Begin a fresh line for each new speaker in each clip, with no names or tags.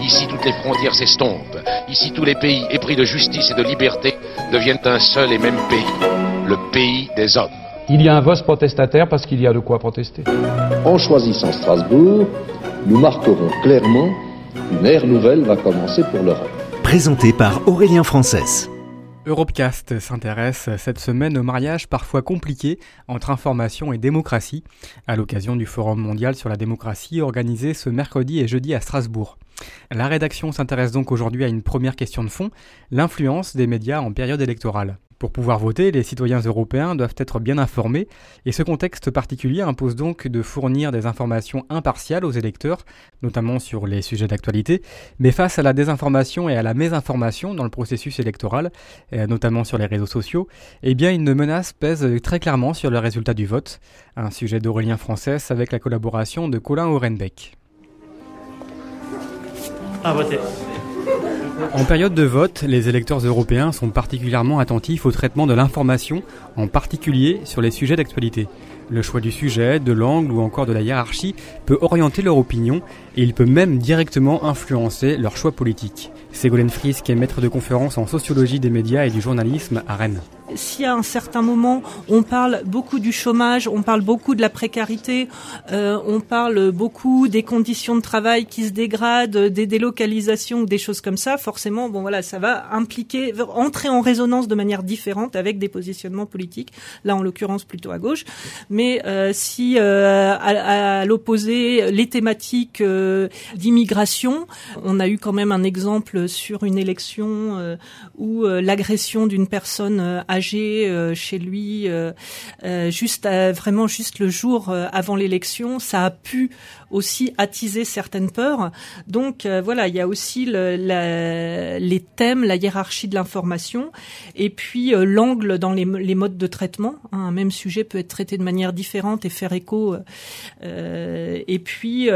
Ici, toutes les frontières s'estompent. Ici, tous les pays épris de justice et de liberté deviennent un seul et même pays, le pays des hommes.
Il y a un vote protestataire parce qu'il y a de quoi protester.
En choisissant Strasbourg, nous marquerons clairement qu'une ère nouvelle va commencer pour l'Europe.
Présenté par Aurélien Frances.
Europecast s'intéresse cette semaine au mariage parfois compliqué entre information et démocratie, à l'occasion du Forum mondial sur la démocratie organisé ce mercredi et jeudi à Strasbourg. La rédaction s'intéresse donc aujourd'hui à une première question de fond, l'influence des médias en période électorale. Pour pouvoir voter, les citoyens européens doivent être bien informés, et ce contexte particulier impose donc de fournir des informations impartiales aux électeurs, notamment sur les sujets d'actualité, mais face à la désinformation et à la mésinformation dans le processus électoral, notamment sur les réseaux sociaux, eh bien une menace pèse très clairement sur le résultat du vote, un sujet d'Aurélien Français avec la collaboration de Colin Orenbeck.
Voter.
En période de vote, les électeurs européens sont particulièrement attentifs au traitement de l'information, en particulier sur les sujets d'actualité. Le choix du sujet, de l'angle ou encore de la hiérarchie peut orienter leur opinion et il peut même directement influencer leur choix politique. Ségolène Frisk est maître de conférence en sociologie des médias et du journalisme à Rennes
si à un certain moment on parle beaucoup du chômage, on parle beaucoup de la précarité, euh, on parle beaucoup des conditions de travail qui se dégradent, des délocalisations des choses comme ça, forcément, bon voilà, ça va impliquer, entrer en résonance de manière différente avec des positionnements politiques. Là, en l'occurrence, plutôt à gauche. Mais euh, si euh, à, l'opposé, les thématiques d'immigration, on a eu quand même un exemple sur une élection euh, où euh, l'agression d'une personne âgée euh, chez lui, euh, euh, juste vraiment juste le jour avant l'élection, ça a pu aussi attiser certaines peurs. Donc voilà, il y a aussi le, les thèmes, la hiérarchie de l'information, et puis l'angle dans les, les, modes de traitement. Hein. un même sujet peut être traité de manière différente et faire écho. et puis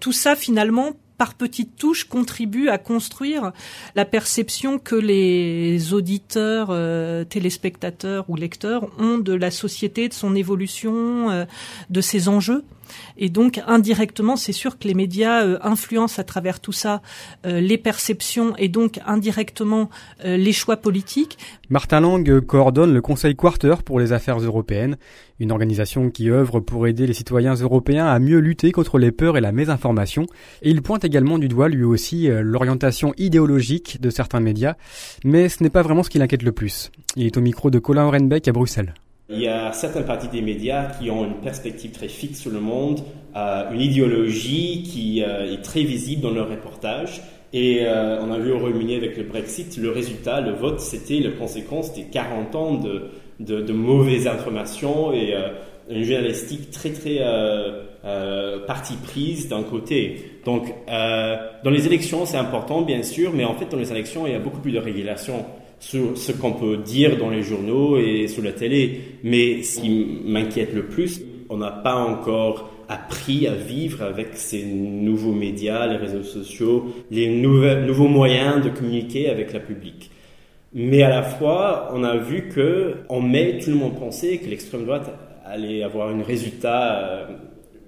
tout ça finalement par petites touches, contribue à construire la perception que les auditeurs, euh, téléspectateurs ou lecteurs ont de la société, de son évolution, euh, de ses enjeux. Et donc indirectement, c'est sûr que les médias euh, influencent à travers tout ça euh, les perceptions et donc indirectement euh, les choix politiques.
Martin Lang coordonne le Conseil Quarter pour les affaires européennes, une organisation qui œuvre pour aider les citoyens européens à mieux lutter contre les peurs et la mésinformation. Et il pointe également du doigt lui aussi l'orientation idéologique de certains médias, mais ce n'est pas vraiment ce qui l'inquiète le plus. Il est au micro de Colin Orenbeck à Bruxelles.
Il y a certaines parties des médias qui ont une perspective très fixe sur le monde, euh, une idéologie qui euh, est très visible dans leurs reportages. Et euh, on a vu au Royaume-Uni avec le Brexit, le résultat, le vote, c'était la conséquence des 40 ans de, de, de mauvaises informations et une journalistique très très partie prise d'un côté. Donc dans les élections, c'est important bien sûr, mais en fait dans les élections, il y a beaucoup plus de régulation sur ce qu'on peut dire dans les journaux et sur la télé. Mais ce qui m'inquiète le plus, on n'a pas encore appris à vivre avec ces nouveaux médias, les réseaux sociaux, les nouveaux moyens de communiquer avec la public. Mais à la fois, on a vu que en mai, tout le monde pensait que l'extrême droite allait avoir un résultat euh,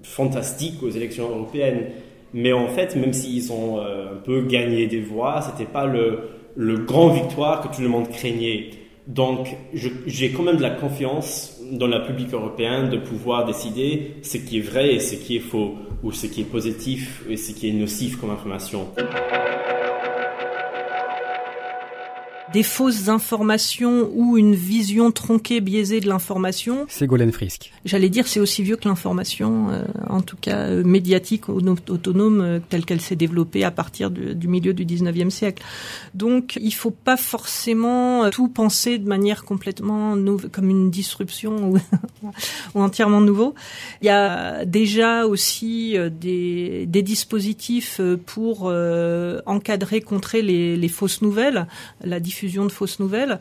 fantastique aux élections européennes. Mais en fait, même s'ils ont euh, un peu gagné des voix, c'était pas le, le grand victoire que tout le monde craignait. Donc, j'ai quand même de la confiance dans la public européenne de pouvoir décider ce qui est vrai et ce qui est faux, ou ce qui est positif et ce qui est nocif comme information
des fausses informations ou une vision tronquée, biaisée de l'information.
C'est Golden Frisk.
J'allais dire c'est aussi vieux que l'information, euh, en tout cas euh, médiatique, autonome, euh, telle qu'elle s'est développée à partir du milieu du 19e siècle. Donc il faut pas forcément tout penser de manière complètement comme une disruption ou, ou, entièrement nouveau. Il y a déjà aussi des, des dispositifs pour encadrer, contrer les, les fausses nouvelles. La diffusion de fausses nouvelles,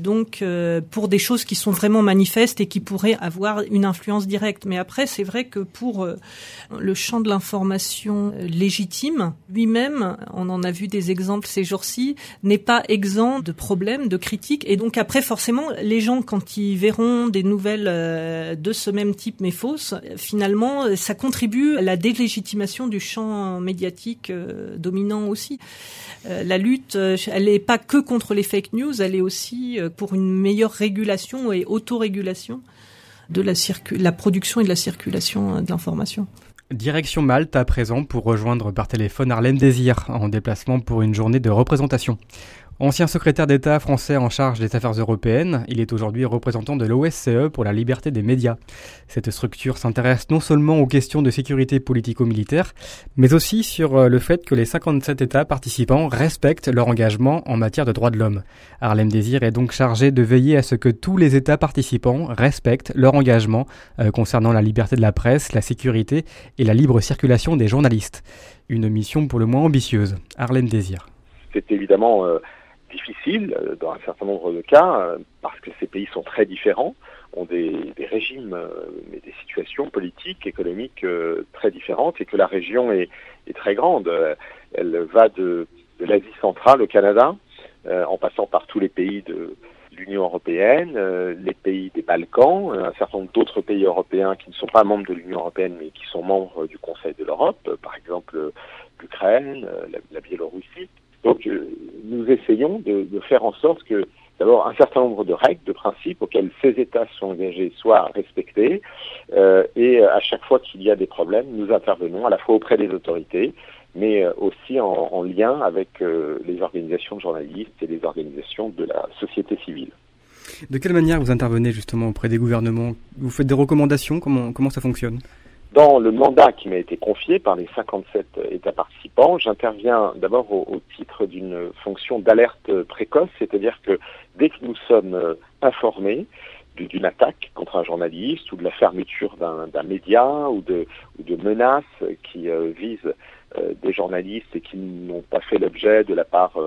donc pour des choses qui sont vraiment manifestes et qui pourraient avoir une influence directe. Mais après, c'est vrai que pour le champ de l'information légitime, lui-même, on en a vu des exemples ces jours-ci, n'est pas exempt de problèmes, de critiques. Et donc après, forcément, les gens, quand ils verront des nouvelles de ce même type mais fausses, finalement, ça contribue à la délégitimation du champ médiatique euh, dominant aussi. Euh, la lutte, euh, elle n'est pas que contre les fake news, elle est aussi pour une meilleure régulation et autorégulation de la, la production et de la circulation de l'information.
Direction Malte à présent pour rejoindre par téléphone Arlène Désir en déplacement pour une journée de représentation. Ancien secrétaire d'État français en charge des affaires européennes, il est aujourd'hui représentant de l'OSCE pour la liberté des médias. Cette structure s'intéresse non seulement aux questions de sécurité politico-militaire, mais aussi sur euh, le fait que les 57 États participants respectent leur engagement en matière de droits de l'homme. Harlem Désir est donc chargé de veiller à ce que tous les États participants respectent leur engagement euh, concernant la liberté de la presse, la sécurité et la libre circulation des journalistes. Une mission pour le moins ambitieuse. Harlem Désir.
C'est évidemment euh, difficile euh, dans un certain nombre de cas euh, parce que ces pays sont très différents, ont des, régimes euh, des situations politiques, économiques très différentes et que la région est, très grande. Elle va de, l'Asie centrale au Canada, en passant par tous les pays de, l'Union européenne, les pays des Balkans, un certain nombre d'autres pays européens qui ne sont pas membres de l'Union européenne mais qui sont membres du Conseil de l'Europe, par exemple l'Ukraine, la Biélorussie. Donc euh, nous essayons de, faire en sorte que d'abord un certain nombre de règles, de principes auxquels ces États sont engagés soient respectés. Euh, et à chaque fois qu'il y a des problèmes, nous intervenons à la fois auprès des autorités, mais euh, aussi en, lien avec les organisations de journalistes et les organisations de la société civile.
De quelle manière vous intervenez justement auprès des gouvernements? Vous faites des recommandations? Comment, comment ça fonctionne?
Dans le mandat qui m'a été confié par les 57 États participants, j'interviens d'abord au, titre d'une fonction d'alerte précoce, c'est-à-dire que dès que nous sommes euh, informés d'une attaque contre un journaliste ou de la fermeture d'un média ou de, menaces qui euh, visent des journalistes et qui n'ont pas fait l'objet de la part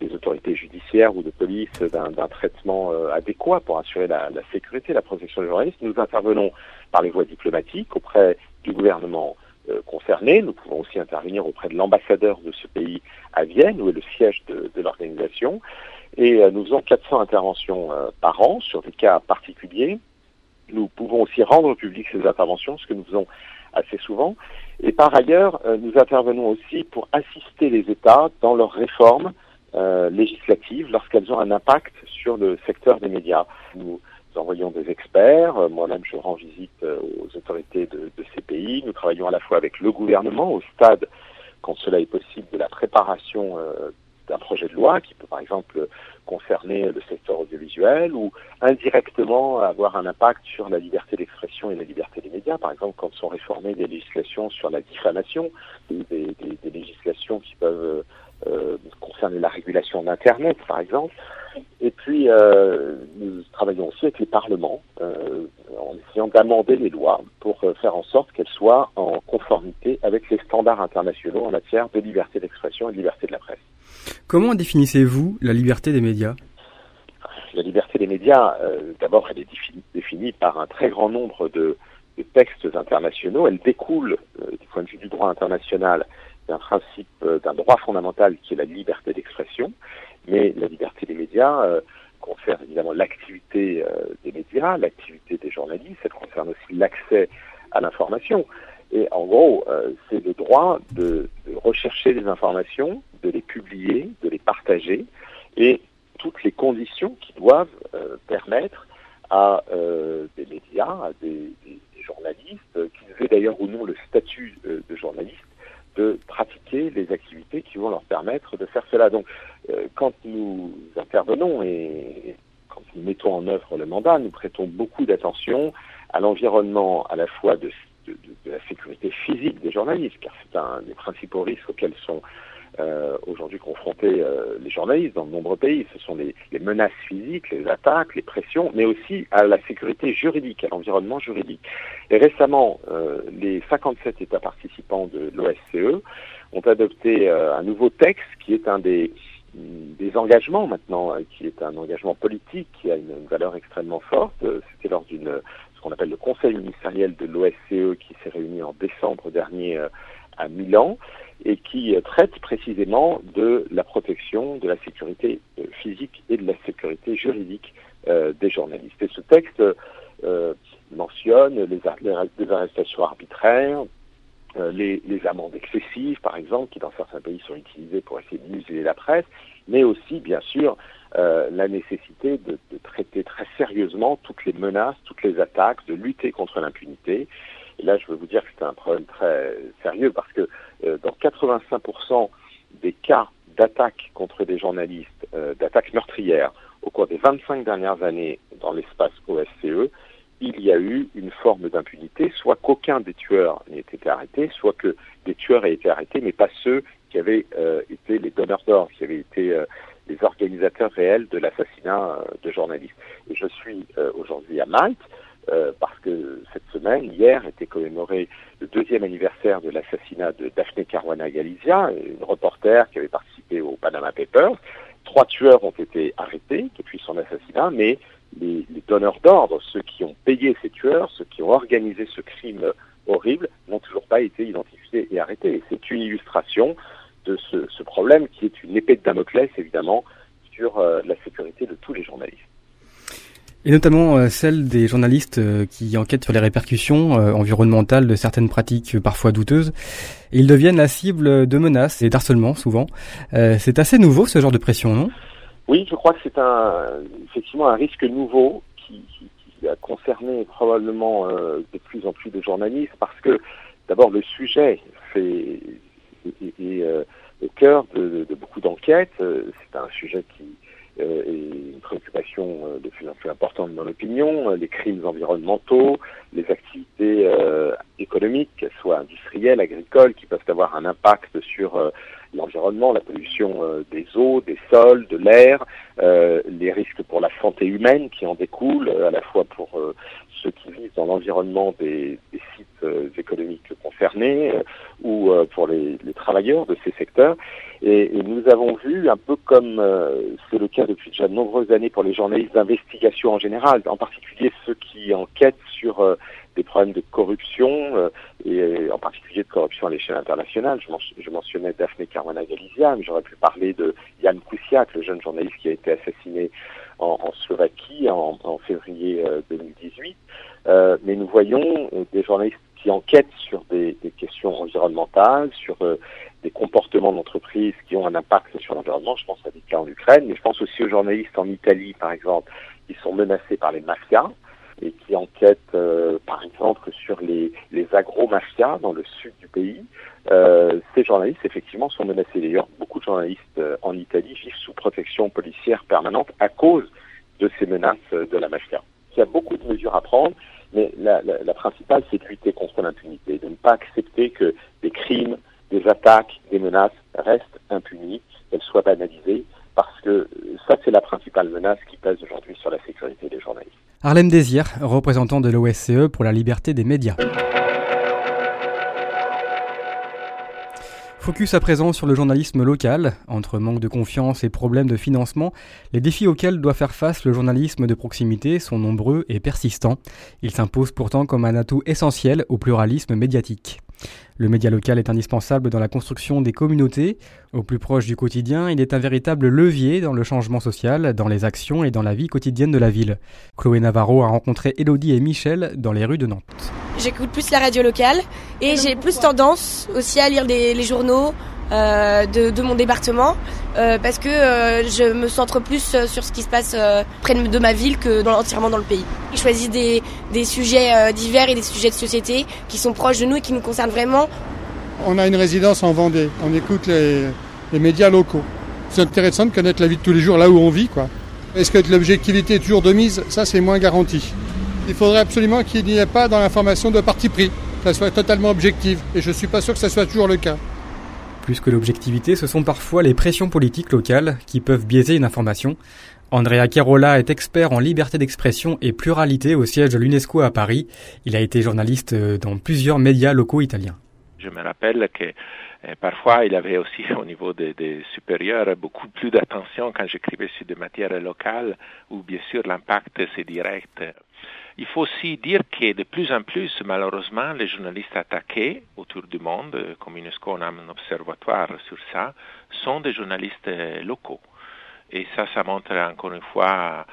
des autorités judiciaires ou de police d'un traitement adéquat pour assurer la, la sécurité, la protection des journalistes, nous intervenons par les voies diplomatiques auprès du gouvernement euh, concerné. Nous pouvons aussi intervenir auprès de l'ambassadeur de ce pays à Vienne, où est le siège de, l'organisation. Et euh, nous faisons 400 interventions euh, par an sur des cas particuliers. Nous pouvons aussi rendre public ces interventions, ce que nous faisons assez souvent. Et par ailleurs, nous intervenons aussi pour assister les États dans leurs réformes législatives lorsqu'elles ont un impact sur le secteur des médias. Nous envoyons des experts. Euh, moi-même, je rends visite euh, aux autorités de, ces pays. Nous travaillons à la fois avec le gouvernement au stade, quand cela est possible, de la préparation euh, d'un projet de loi qui peut, par exemple, concerner le secteur audiovisuel ou indirectement avoir un impact sur la liberté d'expression et la liberté des médias. Par exemple, quand sont réformées des législations sur la diffamation, des, des, législations qui peuvent concerner la régulation d'Internet, par exemple. Et puis, euh, nous travaillons aussi avec les parlements euh, en essayant d'amender les lois pour euh, faire en sorte qu'elles soient en conformité avec les standards internationaux en matière de liberté d'expression et de liberté de la presse.
Comment définissez-vous la liberté des médias?
La liberté des médias, d'abord, elle est définie, par un très grand nombre de, de textes internationaux. Elle découle, du point de vue du droit international, d'un principe, d'un droit fondamental qui est la liberté d'expression. Mais la liberté des médias euh, concerne évidemment l'activité euh, des médias, l'activité des journalistes, elle concerne aussi l'accès à l'information. Et en gros, euh, c'est le droit de, rechercher des informations, de les publier, de les partager, et toutes les conditions qui doivent permettre à des médias, à des, des journalistes, qu'ils aient d'ailleurs ou non le statut de journaliste, de pratiquer les activités qui vont leur permettre de faire cela. Donc, euh, quand nous intervenons et quand nous mettons en œuvre le mandat, nous prêtons beaucoup d'attention à l'environnement à la fois de, la sécurité physique des journalistes, car c'est un des principaux risques auxquels sont euh, aujourd'hui confrontés euh, les journalistes dans de nombreux pays. Ce sont les, menaces physiques, les attaques, les pressions, mais aussi à la sécurité juridique, à l'environnement juridique. Et récemment, les 57 États participants de l'OSCE ont adopté un nouveau texte qui est un des des engagements maintenant, qui est un engagement politique qui a une, valeur extrêmement forte. C'était lors d'une ce qu'on appelle le Conseil ministériel de l'OSCE qui s'est réuni en décembre dernier à Milan et qui traite précisément de la protection de la sécurité physique et de la sécurité juridique des journalistes. Et ce texte mentionne les, arrestations arbitraires, euh, les, amendes excessives, par exemple, qui dans certains pays sont utilisées pour essayer de museler la presse, mais aussi, bien sûr, euh, la nécessité de, traiter très sérieusement toutes les menaces, toutes les attaques, de lutter contre l'impunité. Et là, je veux vous dire que c'est un problème très sérieux parce que euh, dans 85% des cas d'attaques contre des journalistes, d'attaques meurtrières, au cours des 25 dernières années dans l'espace OSCE, il y a eu une forme d'impunité, soit qu'aucun des tueurs n'ait été arrêté, soit que des tueurs aient été arrêtés, mais pas ceux qui avaient euh, été les donneurs d'ordre, qui avaient été euh, les organisateurs réels de l'assassinat euh, de journalistes. Et je suis aujourd'hui à Malte, parce que cette semaine, hier, était commémoré le deuxième anniversaire de l'assassinat de Daphne Caruana Galizia, une reporter qui avait participé au Panama Papers. Trois tueurs ont été arrêtés depuis son assassinat, mais les, donneurs d'ordre, ceux qui ont payé ces tueurs, ceux qui ont organisé ce crime horrible, n'ont toujours pas été identifiés et arrêtés. c'est une illustration de ce, problème qui est une épée de Damoclès, évidemment, sur euh, la sécurité de tous les journalistes.
Et notamment euh, celle des journalistes euh, qui enquêtent sur les répercussions environnementales de certaines pratiques parfois douteuses. ils deviennent la cible de menaces et d'harcèlement souvent. c'est assez nouveau ce genre de pression, non?
Oui, je crois que c'est un, effectivement un risque nouveau qui, a concerné probablement euh, de plus en plus de journalistes parce que d'abord le sujet fait est, euh, au cœur de, beaucoup d'enquêtes. Euh, c'est un sujet qui est une préoccupation de plus en plus importante dans l'opinion. Les crimes environnementaux, les activités économiques, qu'elles soient industrielles, agricoles, qui peuvent avoir un impact sur l'environnement, la pollution euh, des eaux, des sols, de l'air, euh, les risques pour la santé humaine qui en découlent, euh, à la fois pour ceux qui vivent dans l'environnement des, sites économiques concernés ou pour les, travailleurs de ces secteurs. Et, nous avons vu, un peu comme c'est le cas depuis déjà de nombreuses années pour les journalistes d'investigation en général, en particulier ceux qui enquêtent sur des problèmes de corruption, euh, et euh, en particulier de corruption à l'échelle internationale. Je, mentionnais Daphne Caruana Galizia, mais j'aurais pu parler de Jan Kuciak, le jeune journaliste qui a été assassiné en, Slovaquie en, février 2018. Euh, mais nous voyons des journalistes qui enquêtent sur des, questions environnementales, sur des comportements d'entreprise qui ont un impact sur l'environnement. Je pense à des cas en Ukraine, mais je pense aussi aux journalistes en Italie, par exemple, qui sont menacés par les mafias et qui enquête euh, par exemple sur les, les agro-mafias dans le sud du pays. Euh, ces journalistes effectivement sont menacés. D'ailleurs, beaucoup de journalistes euh, en Italie vivent sous protection policière permanente à cause de ces menaces de la mafia. Il y a beaucoup de mesures à prendre, mais la, la, la principale, c'est de lutter contre l'impunité, de ne pas accepter que des crimes, des attaques, des menaces restent impunis, qu'elles soient banalisées, parce que ça, c'est la principale menace qui pèse aujourd'hui sur la sécurité des journalistes.
Harlem Désir, représentant de l'OSCE pour la liberté des médias. Focus à présent sur le journalisme local. Entre manque de confiance et problèmes de financement, les défis auxquels doit faire face le journalisme de proximité sont nombreux et persistants. Ils s'imposent pourtant comme un atout essentiel au pluralisme médiatique. Le média local est indispensable dans la construction des communautés. Au plus proche du quotidien, il est un véritable levier dans le changement social, dans les actions et dans la vie quotidienne de la ville. Chloé Navarro a rencontré Elodie et Michel dans les rues de Nantes.
J'écoute plus la radio locale et j'ai plus tendance aussi à lire les journaux, euh, de, mon département euh, parce que euh, je me centre plus sur ce qui se passe près de ma ville que dans, entièrement dans le pays. Je choisis des, des sujets divers et des sujets de société qui sont proches de nous et qui nous concernent vraiment.
On a une résidence en Vendée, on écoute les, les médias locaux. C'est intéressant de connaître la vie de tous les jours là où on vit. quoi. Est-ce que l'objectivité est toujours de mise? Ça, c'est moins garanti. Il faudrait absolument qu'il n'y ait pas dans l'information de parti pris, que ça soit totalement objective. Et je ne suis pas sûr que ça soit toujours le cas.
Plus que l'objectivité, ce sont parfois les pressions politiques locales qui peuvent biaiser une information. Andrea Chiarola est expert en liberté d'expression et pluralité au siège de l'UNESCO à Paris. Il a été journaliste dans plusieurs médias locaux italiens.
Je me rappelle que Et parfois, il avait aussi au niveau des, supérieurs beaucoup plus d'attention quand j'écrivais sur des matières locales où bien sûr l'impact c'est direct. Il faut aussi dire que de plus en plus, malheureusement, les journalistes attaqués autour du monde, comme UNESCO on a un observatoire sur ça, sont des journalistes locaux. Et ça, ça montre encore une fois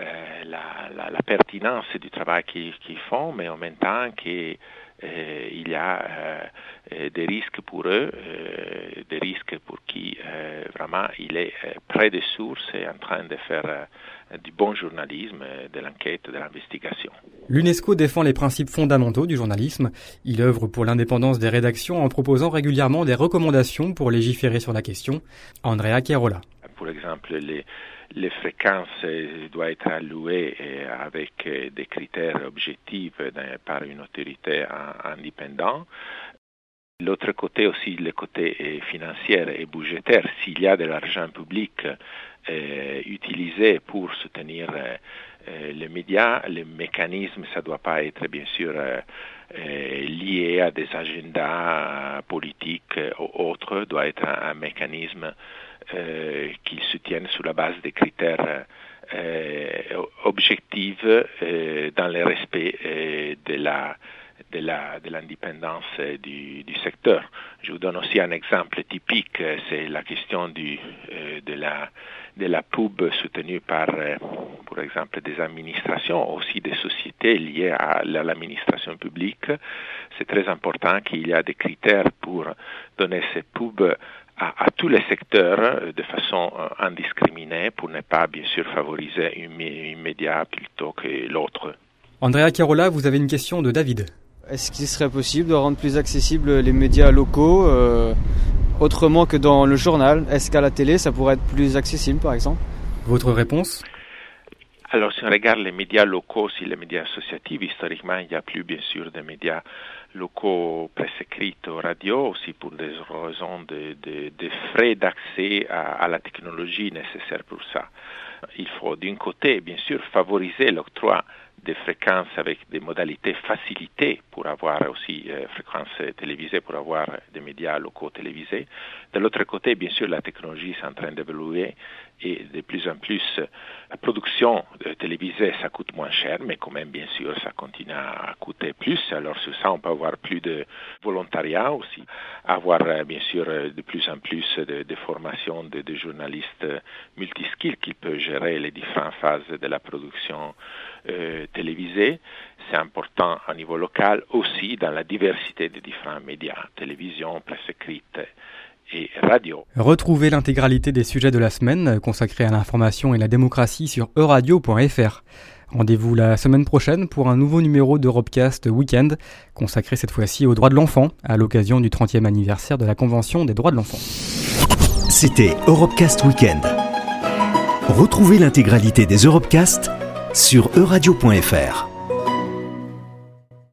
euh, la, pertinence du travail qu'ils qu font, mais en même temps qu'il euh, y a euh, des risques pour eux, euh, des risques pour qui euh, vraiment il est près des sources et en train de faire du bon journalisme, de l'enquête, de l'investigation.
L'UNESCO défend les principes fondamentaux du journalisme. Il œuvre pour l'indépendance des rédactions en proposant régulièrement des recommandations pour légiférer sur la question. Andrea Chiarola.
Pour exemple, les, les fréquences doivent être allouées avec des critères objectifs par une autorité indépendante. L'autre côté aussi, le côté financier et budgétaire, s'il y a de l'argent public euh, utilisé pour soutenir euh, les médias, le mécanisme, ça ne doit pas être bien sûr euh, lié à des agendas politiques ou autres, doit être un mécanisme euh, qu'ils soutiennent sur la base des critères euh, objectifs euh, dans le respect de la de l'indépendance du, du secteur. Je vous donne aussi un exemple typique, c'est la question du de la de la pub soutenue par, par exemple, des administrations, aussi des sociétés liées à l'administration publique. C'est très important qu'il y a des critères pour donner ces pubs à, à, tous les secteurs de façon indiscriminée pour ne pas, bien sûr, favoriser une, une média plutôt que l'autre.
Andrea Chiarola, vous avez une question de David.
Est-ce qu'il serait possible de rendre plus accessibles les médias locaux euh, autrement que dans le journal? Est-ce qu'à la télé, ça pourrait être plus accessible, par exemple?
Votre réponse?
Alors, si on regarde les médias locaux, si les médias associatifs, historiquement, il n'y a plus, bien sûr, de médias locaux presse écrite radio, aussi pour des raisons de, de, frais d'accès à, la technologie nécessaire pour ça. Il faut, d'un côté, bien sûr, favoriser l'octroi des fréquences avec des modalités facilitées pour avoir aussi euh, fréquences télévisées, pour avoir des médias locaux télévisés. De l'autre côté, bien sûr, la technologie est en train d'évoluer et de plus en plus la production télévisée ça coûte moins cher mais quand même bien sûr ça continue à coûter plus. Alors sur ça on peut avoir plus de volontariat aussi. Avoir bien sûr de plus en plus de, de formations de, journalistes multiskills qui peuvent gérer les différentes phases de la production euh, télévisée. C'est important au niveau local aussi dans la diversité des différents médias télévision presse écrite et radio.
Retrouvez l'intégralité des sujets de la semaine consacrés à l'information et la démocratie sur euradio.fr. Rendez-vous la semaine prochaine pour un nouveau numéro d'Europecast Weekend, consacré cette fois-ci aux droits de l'enfant, à l'occasion du 30e anniversaire de la Convention des droits de l'enfant.
C'était Europecast Weekend. Retrouvez l'intégralité des Europecast sur euradio.fr.